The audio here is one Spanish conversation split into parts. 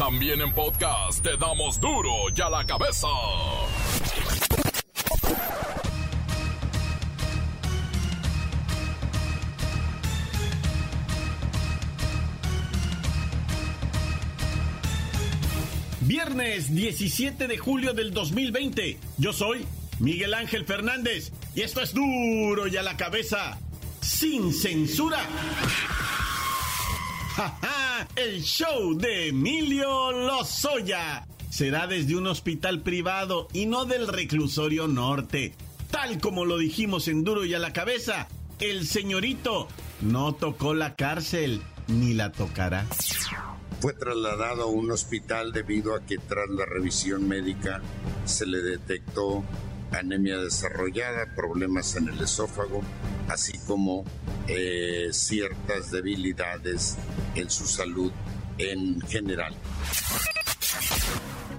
También en podcast te damos duro y a la cabeza. Viernes 17 de julio del 2020. Yo soy Miguel Ángel Fernández y esto es duro y a la cabeza, sin censura. El show de Emilio Lozoya será desde un hospital privado y no del reclusorio norte. Tal como lo dijimos en Duro y a la cabeza, el señorito no tocó la cárcel ni la tocará. Fue trasladado a un hospital debido a que tras la revisión médica se le detectó anemia desarrollada, problemas en el esófago, así como eh, ciertas debilidades en su salud en general.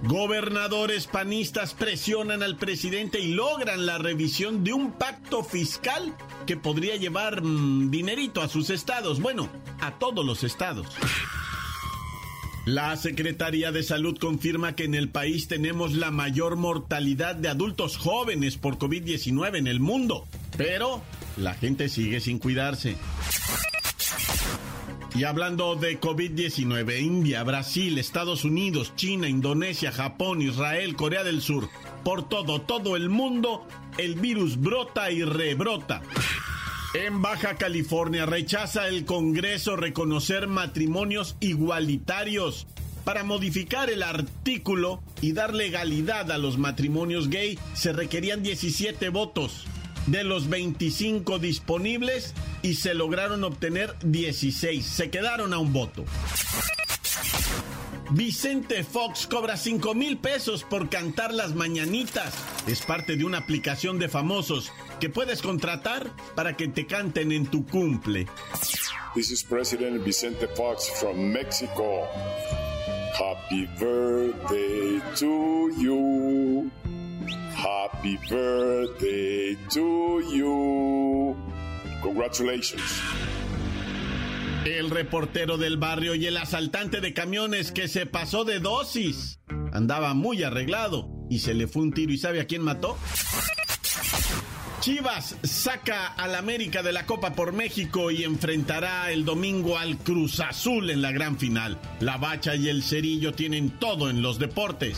Gobernadores panistas presionan al presidente y logran la revisión de un pacto fiscal que podría llevar mm, dinerito a sus estados, bueno, a todos los estados. La Secretaría de Salud confirma que en el país tenemos la mayor mortalidad de adultos jóvenes por COVID-19 en el mundo, pero la gente sigue sin cuidarse. Y hablando de COVID-19, India, Brasil, Estados Unidos, China, Indonesia, Japón, Israel, Corea del Sur, por todo, todo el mundo, el virus brota y rebrota. En Baja California rechaza el Congreso reconocer matrimonios igualitarios. Para modificar el artículo y dar legalidad a los matrimonios gay se requerían 17 votos de los 25 disponibles y se lograron obtener 16. Se quedaron a un voto. Vicente Fox cobra 5 mil pesos por cantar las mañanitas. Es parte de una aplicación de famosos que puedes contratar para que te canten en tu cumple. This is President Vicente Fox from Mexico. Happy birthday to you. Happy birthday to you. Congratulations. El reportero del barrio y el asaltante de camiones que se pasó de dosis. Andaba muy arreglado y se le fue un tiro y ¿sabe a quién mató? Chivas saca al América de la Copa por México y enfrentará el domingo al Cruz Azul en la gran final. La Bacha y el Cerillo tienen todo en los deportes.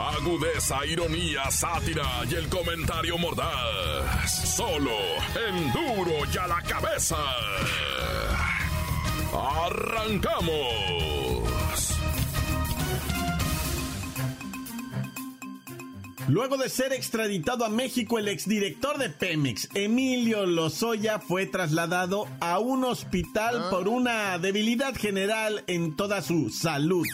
Agudeza, ironía, sátira y el comentario mordaz. Solo en duro y a la cabeza. ¡Arrancamos! Luego de ser extraditado a México, el exdirector de Pemex, Emilio Lozoya, fue trasladado a un hospital por una debilidad general en toda su salud.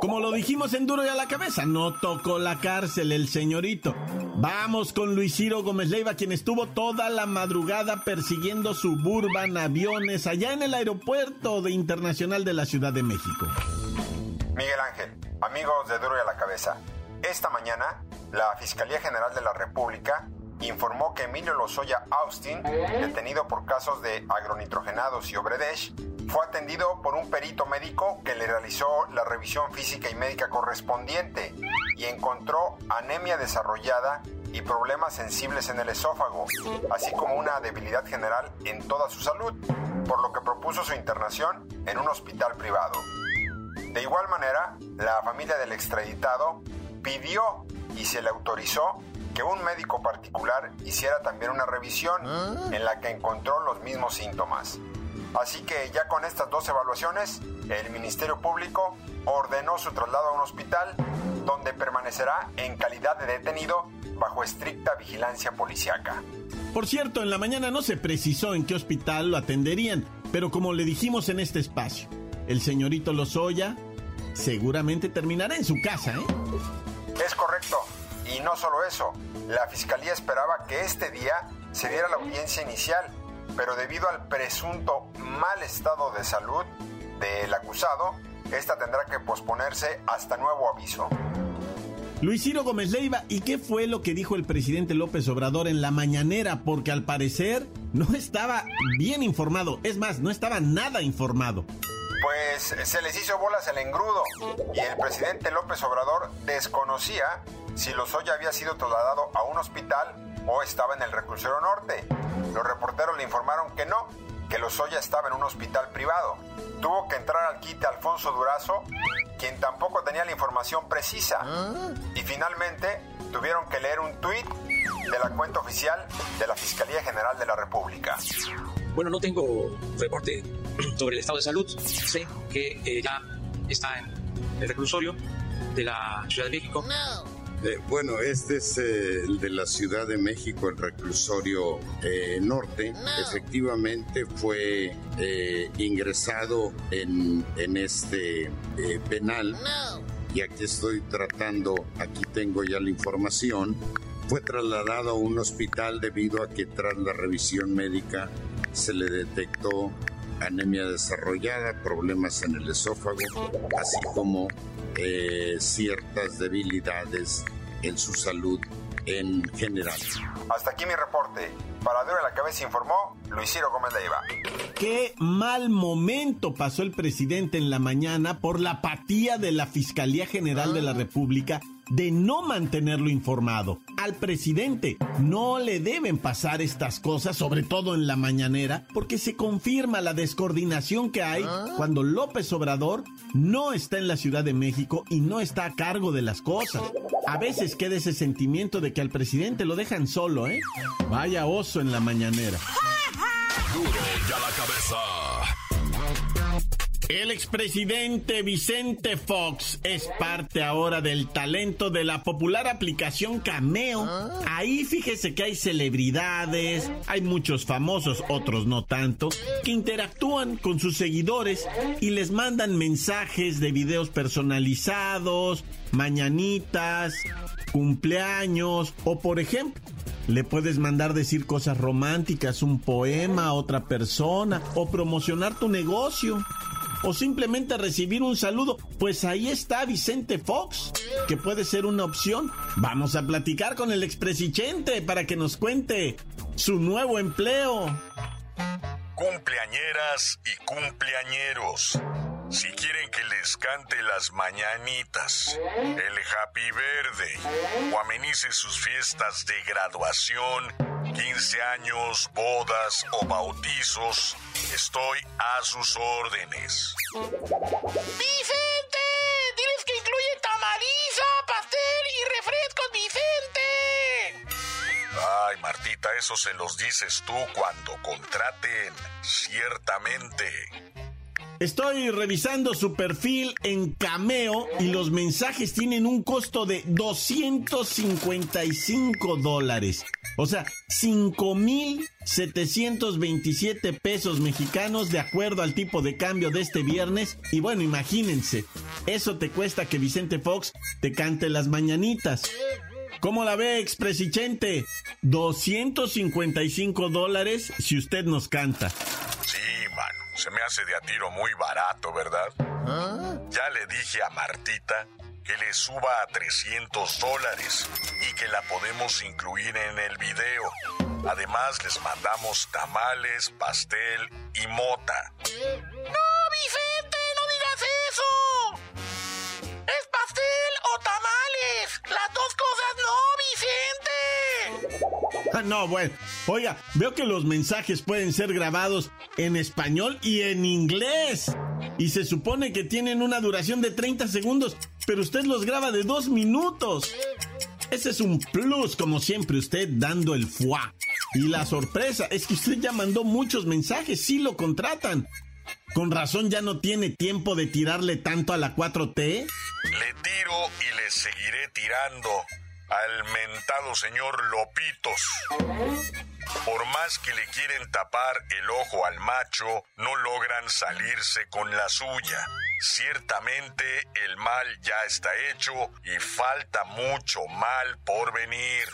Como lo dijimos en Duro y a la Cabeza, no tocó la cárcel el señorito. Vamos con Luis Ciro Gómez Leiva, quien estuvo toda la madrugada persiguiendo suburban, aviones, allá en el aeropuerto de internacional de la Ciudad de México. Miguel Ángel, amigos de Duro y a la Cabeza. Esta mañana, la Fiscalía General de la República informó que Emilio Lozoya Austin, detenido por casos de agronitrogenados y Obredesh, fue atendido por un perito médico que le realizó la revisión física y médica correspondiente y encontró anemia desarrollada y problemas sensibles en el esófago, así como una debilidad general en toda su salud, por lo que propuso su internación en un hospital privado. De igual manera, la familia del extraditado pidió y se le autorizó que un médico particular hiciera también una revisión en la que encontró los mismos síntomas. Así que ya con estas dos evaluaciones, el Ministerio Público ordenó su traslado a un hospital donde permanecerá en calidad de detenido bajo estricta vigilancia policiaca. Por cierto, en la mañana no se precisó en qué hospital lo atenderían, pero como le dijimos en este espacio, el señorito Lozoya seguramente terminará en su casa, ¿eh? Es correcto. Y no solo eso, la fiscalía esperaba que este día se diera la audiencia inicial, pero debido al presunto mal estado de salud del acusado, esta tendrá que posponerse hasta nuevo aviso. Luis Ciro Gómez Leiva, ¿y qué fue lo que dijo el presidente López Obrador en la mañanera? Porque al parecer no estaba bien informado, es más, no estaba nada informado. Pues se les hizo bolas el engrudo y el presidente López Obrador desconocía si Lozoya había sido trasladado a un hospital o estaba en el reclusorio norte. Los reporteros le informaron que no, que Lozoya estaba en un hospital privado. Tuvo que entrar al quite Alfonso Durazo, quien tampoco tenía la información precisa. Y finalmente tuvieron que leer un tuit de la cuenta oficial de la Fiscalía General de la República. Bueno, no tengo reporte sobre el estado de salud. Sé que eh, ya está en el reclusorio de la Ciudad de México. Eh, bueno, este es eh, el de la Ciudad de México, el reclusorio eh, norte. Efectivamente fue ingresado en, en este penal. Y aquí estoy tratando, aquí tengo ya la información. Fue trasladado a un hospital debido a que tras la revisión médica se le detectó anemia desarrollada, problemas en el esófago, así como eh, ciertas debilidades en su salud en general. Hasta aquí mi reporte. Para Duro la Cabeza informó Luis Ciro Gómez Leiva. Qué mal momento pasó el presidente en la mañana por la apatía de la Fiscalía General de la República de no mantenerlo informado. Al presidente no le deben pasar estas cosas, sobre todo en la mañanera, porque se confirma la descoordinación que hay cuando López Obrador no está en la Ciudad de México y no está a cargo de las cosas. A veces queda ese sentimiento de que al presidente lo dejan solo, ¿eh? Vaya oso en la mañanera. Duro ya la cabeza. El expresidente Vicente Fox es parte ahora del talento de la popular aplicación Cameo. Ahí fíjese que hay celebridades, hay muchos famosos, otros no tanto, que interactúan con sus seguidores y les mandan mensajes de videos personalizados, mañanitas, cumpleaños o por ejemplo le puedes mandar decir cosas románticas, un poema a otra persona o promocionar tu negocio o simplemente recibir un saludo, pues ahí está Vicente Fox, que puede ser una opción. Vamos a platicar con el expresidente para que nos cuente su nuevo empleo. Cumpleañeras y cumpleañeros. Si quieren que les cante las mañanitas, el Happy Verde, o amenice sus fiestas de graduación, 15 años, bodas o bautizos, estoy a sus órdenes. ¡Vicente! ¡Diles que incluye tamariza, pastel y refrescos, Vicente! Ay, Martita, eso se los dices tú cuando contraten, ciertamente. Estoy revisando su perfil en Cameo y los mensajes tienen un costo de 255 dólares. O sea, 5,727 pesos mexicanos de acuerdo al tipo de cambio de este viernes. Y bueno, imagínense, eso te cuesta que Vicente Fox te cante las mañanitas. ¿Cómo la ve, expresidente? 255 dólares si usted nos canta. Se me hace de a tiro muy barato, ¿verdad? Ya le dije a Martita que le suba a 300 dólares y que la podemos incluir en el video. Además, les mandamos tamales, pastel y mota. ¡No, Vicente! ¡No digas eso! ¡Es pastel o tamales! ¡Las dos cosas no, Vicente! Ah, no, bueno. Oiga, veo que los mensajes pueden ser grabados en español y en inglés. Y se supone que tienen una duración de 30 segundos, pero usted los graba de dos minutos. Ese es un plus, como siempre, usted dando el fuá. Y la sorpresa es que usted ya mandó muchos mensajes, sí lo contratan. Con razón ya no tiene tiempo de tirarle tanto a la 4T. Le tiro y le seguiré tirando al mentado señor Lopitos. Por más que le quieren tapar el ojo al macho, no logran salirse con la suya. Ciertamente el mal ya está hecho y falta mucho mal por venir.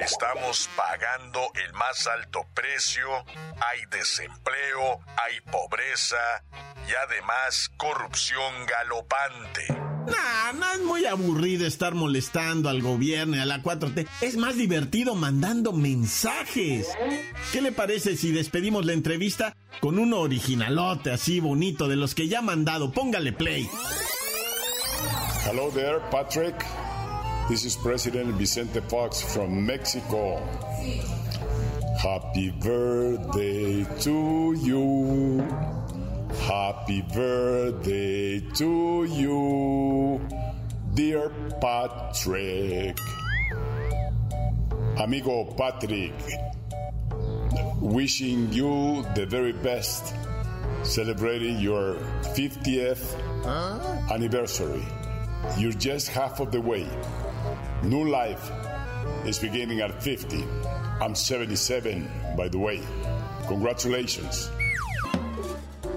Estamos pagando el más alto precio, hay desempleo, hay pobreza y además corrupción galopante. Nah, no es muy aburrido estar molestando al gobierno y a la 4T. Es más divertido mandando mensajes. ¿Qué le parece si despedimos la entrevista con un originalote así bonito de los que ya ha mandado? Póngale play. Hello there, Patrick. This is President Vicente Fox from Mexico. Happy birthday to you. Happy birthday to you, dear Patrick. Amigo Patrick, wishing you the very best, celebrating your 50th anniversary. You're just half of the way. New life is beginning at 50. I'm 77, by the way. Congratulations.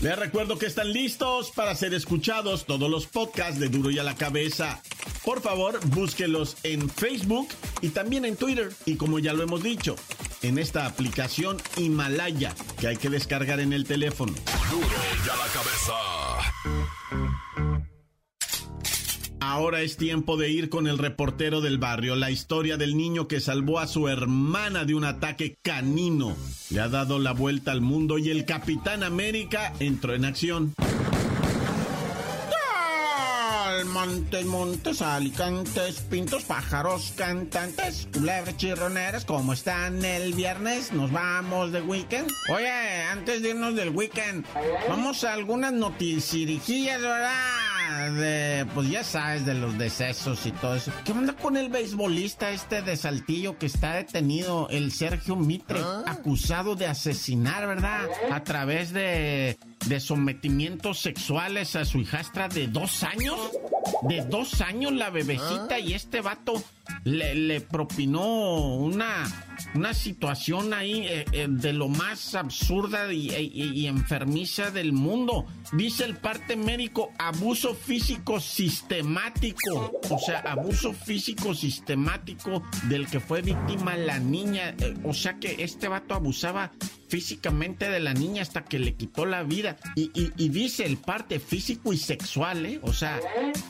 Les recuerdo que están listos para ser escuchados todos los podcasts de Duro y a la cabeza. Por favor, búsquelos en Facebook y también en Twitter. Y como ya lo hemos dicho, en esta aplicación Himalaya que hay que descargar en el teléfono. Duro y a la cabeza. Ahora es tiempo de ir con el reportero del barrio, la historia del niño que salvó a su hermana de un ataque canino. Le ha dado la vuelta al mundo y el Capitán América entró en acción. Montes, montes, alicantes, pintos, pájaros, cantantes, culebras, chirroneras, ¿cómo están el viernes? ¿Nos vamos de weekend? Oye, antes de irnos del weekend, vamos a algunas noticias, ¿verdad? De, pues ya sabes, de los decesos y todo eso. ¿Qué onda con el beisbolista este de Saltillo que está detenido, el Sergio Mitre, acusado de asesinar, ¿verdad? A través de, de sometimientos sexuales a su hijastra de dos años? De dos años la bebecita y este vato le, le propinó una, una situación ahí eh, eh, de lo más absurda y, y- y enfermiza del mundo. Dice el parte médico, abuso físico sistemático. O sea, abuso físico sistemático del que fue víctima la niña. Eh, o sea que este vato abusaba físicamente de la niña hasta que le quitó la vida. Y, y- y dice el parte físico y sexual, ¿eh? O sea,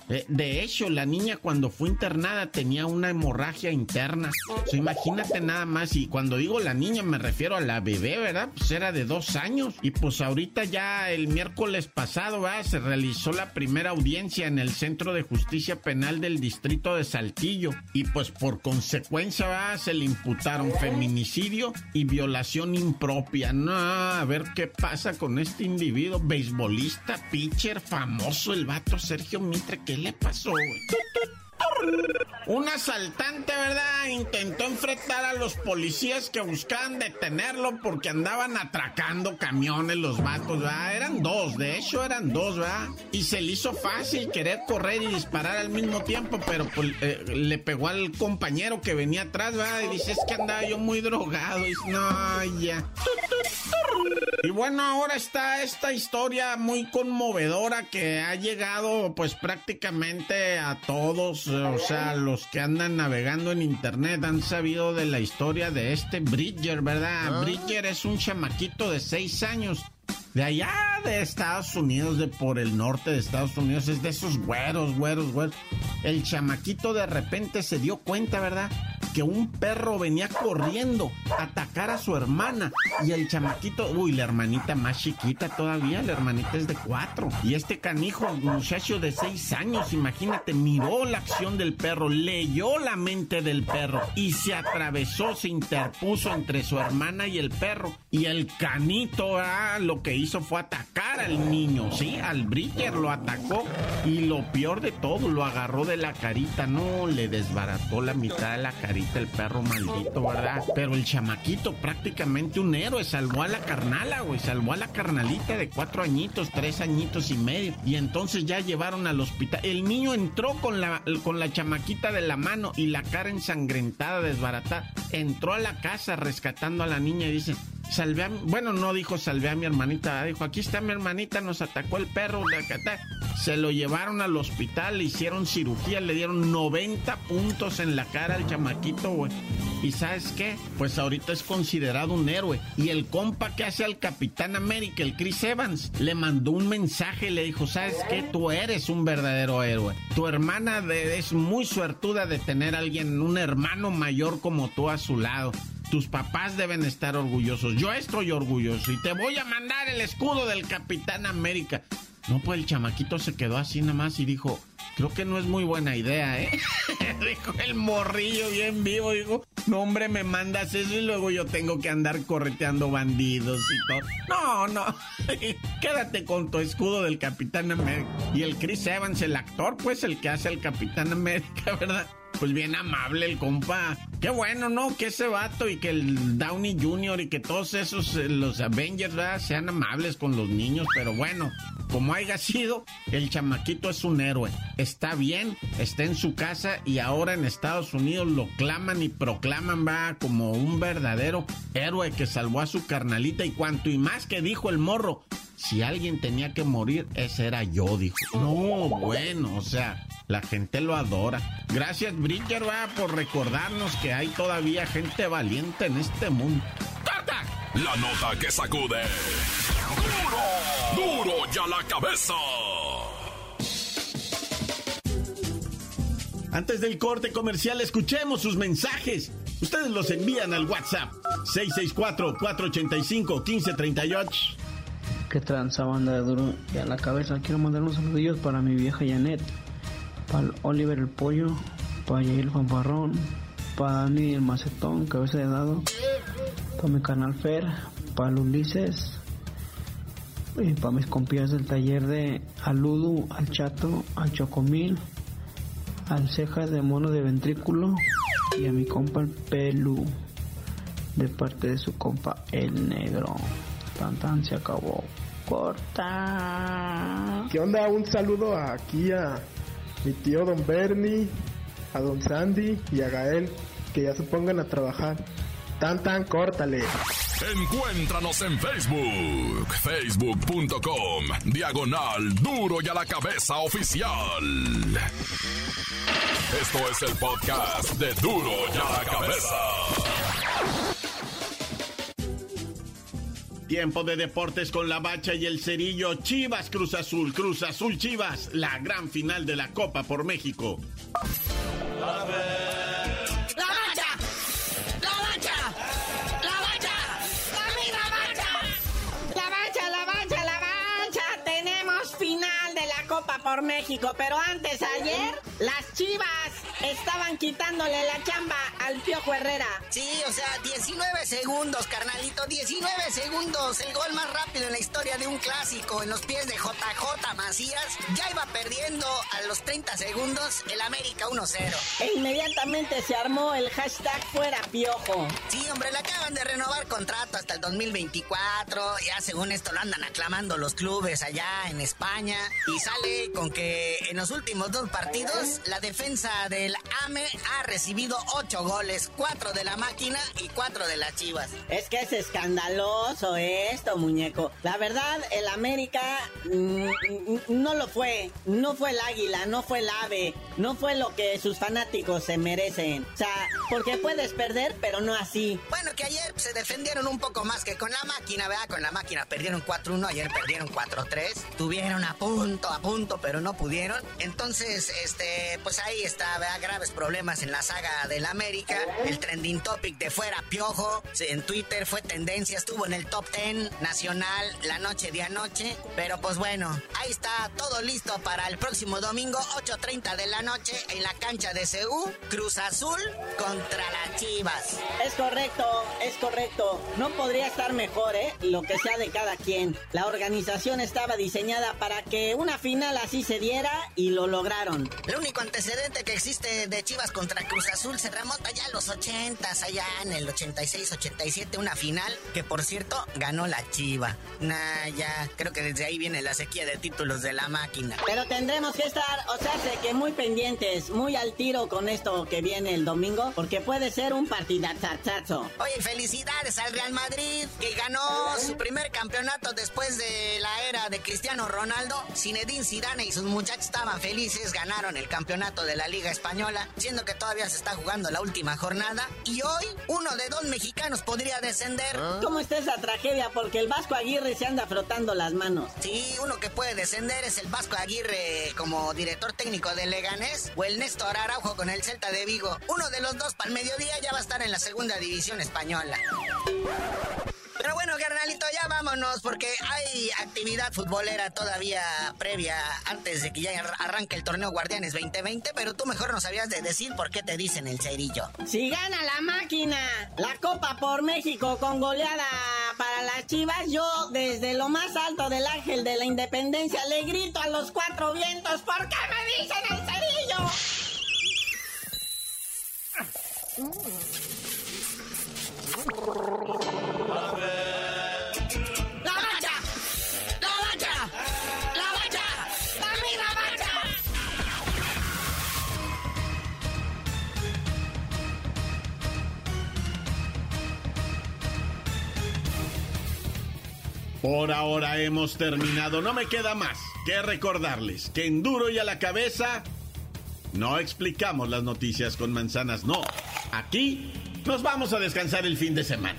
eh, de hecho, la niña cuando fue internada tenía una hemorragia interna. O sea, imagínate nada más. Y cuando digo la niña me refiero a la bebé, ¿verdad? Pues era de dos años. Y pues ahorita ya el miércoles pasado, ¿verdad? Se realizó la primera audiencia en el Centro de Justicia Penal del Distrito de Saltillo. Y pues por consecuencia, ¿verdad? Se le imputaron feminicidio y violación impropia. A ver qué pasa con este individuo, beisbolista, pitcher, famoso, el vato Sergio Mitre. ¿Qué le pasó, güey? Un asaltante, ¿verdad? Intentó enfrentar a los policías que buscaban detenerlo porque andaban atracando camiones los vatos, ¿verdad? Eran dos, de hecho eran dos, ¿verdad? Y se le hizo fácil querer correr y disparar al mismo tiempo, pero pues, eh, le pegó al compañero que venía atrás, ¿verdad? Y dice, es que andaba yo muy drogado. Y dice, no, ya. Y bueno, ahora está esta historia muy conmovedora que ha llegado pues prácticamente a todos, eh, o sea, los que andan navegando en internet han sabido de la historia de este Bridger, ¿verdad? Bridger es un chamaquito de seis años. De allá de Estados Unidos, de por el norte de Estados Unidos, es de esos güeros, güeros, güeros. El chamaquito de repente se dio cuenta, ¿verdad? Que un perro venía corriendo a atacar a su hermana. Y el chamaquito, uy, la hermanita más chiquita todavía, la hermanita es de cuatro. Y este canijo, muchacho de seis años, imagínate, miró la acción del perro, leyó la mente del perro y se atravesó, se interpuso entre su hermana y el perro. Y el canito, ah, lo que hizo fue atacar al niño, ¿sí? Al Bridger lo atacó y lo peor de todo, lo agarró de la carita, no, le desbarató la mitad de la carita el perro maldito, ¿verdad? Pero el chamaquito, prácticamente un héroe, salvó a la carnala, güey, salvó a la carnalita de cuatro añitos, tres añitos y medio. Y entonces ya llevaron al hospital. El niño entró con la, con la chamaquita de la mano y la cara ensangrentada, desbaratada. Entró a la casa rescatando a la niña y dice, salvé a bueno, no dijo salvé a mi hermanita, dijo, aquí está mi hermanita, nos atacó el perro, se lo llevaron al hospital, le hicieron cirugía, le dieron 90 puntos en la cara al chamaquito, güey. ¿Y sabes qué? Pues ahorita es considerado un héroe. Y el compa que hace al Capitán América, el Chris Evans, le mandó un mensaje le dijo, ¿sabes qué? Tú eres un verdadero héroe. Tu hermana es muy suertuda de tener a alguien, un hermano mayor como tú a su lado. Tus papás deben estar orgullosos. Yo estoy orgulloso y te voy a mandar el escudo del Capitán América. No, pues el chamaquito se quedó así nada más y dijo, creo que no es muy buena idea, ¿eh? dijo el morrillo bien vivo, dijo, no hombre, me mandas eso y luego yo tengo que andar correteando bandidos y todo. No, no, quédate con tu escudo del Capitán América. Y el Chris Evans, el actor, pues el que hace al Capitán América, ¿verdad? pues bien amable el compa. Qué bueno, ¿no? Que ese vato y que el Downey Jr. y que todos esos, eh, los Avengers, ¿verdad? Sean amables con los niños, pero bueno, como haya sido, el chamaquito es un héroe. Está bien, está en su casa y ahora en Estados Unidos lo claman y proclaman, va, como un verdadero héroe que salvó a su carnalita y cuanto y más que dijo el morro. Si alguien tenía que morir, ese era yo, dijo. No, bueno, o sea, la gente lo adora. Gracias, Bridger, va, por recordarnos que hay todavía gente valiente en este mundo. ¡Corta! La nota que sacude. ¡Duro! ¡Duro ya la cabeza! Antes del corte comercial, escuchemos sus mensajes. Ustedes los envían al WhatsApp 664-485-1538. ¿Qué tranza banda de duro y a la cabeza? Quiero mandar unos saludillos para mi vieja Janet para Oliver el Pollo, para Yair Fanfarrón, para Dani el Macetón, cabeza de dado, para mi canal Fer, para Ulises, y para mis compías del taller de Aludu, al Chato, al Chocomil, al Cejas de Mono de Ventrículo y a mi compa el Pelu, de parte de su compa el Negro. Tan tan se acabó. Corta. ¿Qué onda? Un saludo aquí a mi tío don Bernie, a don Sandy y a Gael, que ya se pongan a trabajar. Tan tan, córtale. Encuéntranos en Facebook, facebook.com, diagonal duro y a la cabeza oficial. Esto es el podcast de duro y a la cabeza. Tiempo de deportes con la bacha y el cerillo. Chivas Cruz Azul, Cruz Azul Chivas, la gran final de la Copa por México. La bacha, la bacha, la bacha, la bacha, la bacha, la bacha, la bacha, la bacha. Tenemos final de la Copa por México, pero antes ayer las Chivas estaban quitándole la chamba al Piojo Herrera. Sí, o sea, 19 segundos, carnalito, 19 segundos, el gol más rápido en la historia de un clásico en los pies de JJ Macías. Ya iba perdiendo a los 30 segundos el América 1-0. E inmediatamente se armó el hashtag fuera Piojo. Sí, hombre, le acaban de renovar contrato hasta el 2024. Ya según esto lo andan aclamando los clubes allá en España. Y sale con que en los últimos dos partidos la defensa del AME ha recibido 8 goles, 4 de la máquina y 4 de las chivas. Es que es escandaloso esto, muñeco. La verdad, el América mm, no lo fue. No fue el águila, no fue el ave, no fue lo que sus fanáticos se merecen. O sea, porque puedes perder, pero no así. Bueno, que ayer se defendieron un poco más que con la máquina, ¿verdad? Con la máquina perdieron 4-1, ayer perdieron 4-3. Tuvieron a punto, a punto, pero no pudieron. Entonces, este, pues ahí está, ¿verdad? Graves problemas en la saga del América. El trending topic de fuera Piojo en Twitter fue tendencia, estuvo en el top 10 nacional la noche de anoche. Pero pues bueno, ahí está todo listo para el próximo domingo, 8.30 de la noche, en la cancha de CU, Cruz Azul contra las Chivas. Es correcto, es correcto. No podría estar mejor, ¿eh? Lo que sea de cada quien. La organización estaba diseñada para que una final así se diera y lo lograron. El único antecedente que existe de Chivas contra Cruz Azul se remonta allá en los 80, allá en el 86, 87, una final que por cierto ganó la Chiva. Nah, ya, creo que desde ahí viene la sequía de títulos de la máquina. Pero tendremos que estar, o sea, sé que muy pendientes, muy al tiro con esto que viene el domingo, porque puede ser un partidazazazo. Oye, felicidades al Real Madrid, que ganó su primer campeonato después de la era de Cristiano Ronaldo. Zinedine Zidane y sus muchachos estaban felices, ganaron el campeonato de la Liga Española, siendo que todavía se está jugando la última jornada. Y hoy, uno de dos mexicanos podría descender. ¿Cómo está esa tragedia? Porque el Vasco Aguirre se anda frotando las manos. Sí, uno que puede descender es el Vasco Aguirre como director técnico de Leganés o el Néstor Araujo con el Celta de Vigo. Uno de los dos para el mediodía ya va a estar en la segunda división española. Pero bueno, carnalito, ya vámonos porque hay actividad futbolera todavía previa antes de que ya arranque el torneo Guardianes 2020, pero tú mejor no sabías de decir por qué te dicen el cerillo. Si gana la máquina, la Copa por México con goleada para las Chivas, yo desde lo más alto del Ángel de la Independencia le grito a los cuatro vientos, ¿por qué me dicen el cerillo? Por ahora hemos terminado. No me queda más que recordarles que en duro y a la cabeza no explicamos las noticias con manzanas, no. Aquí nos vamos a descansar el fin de semana.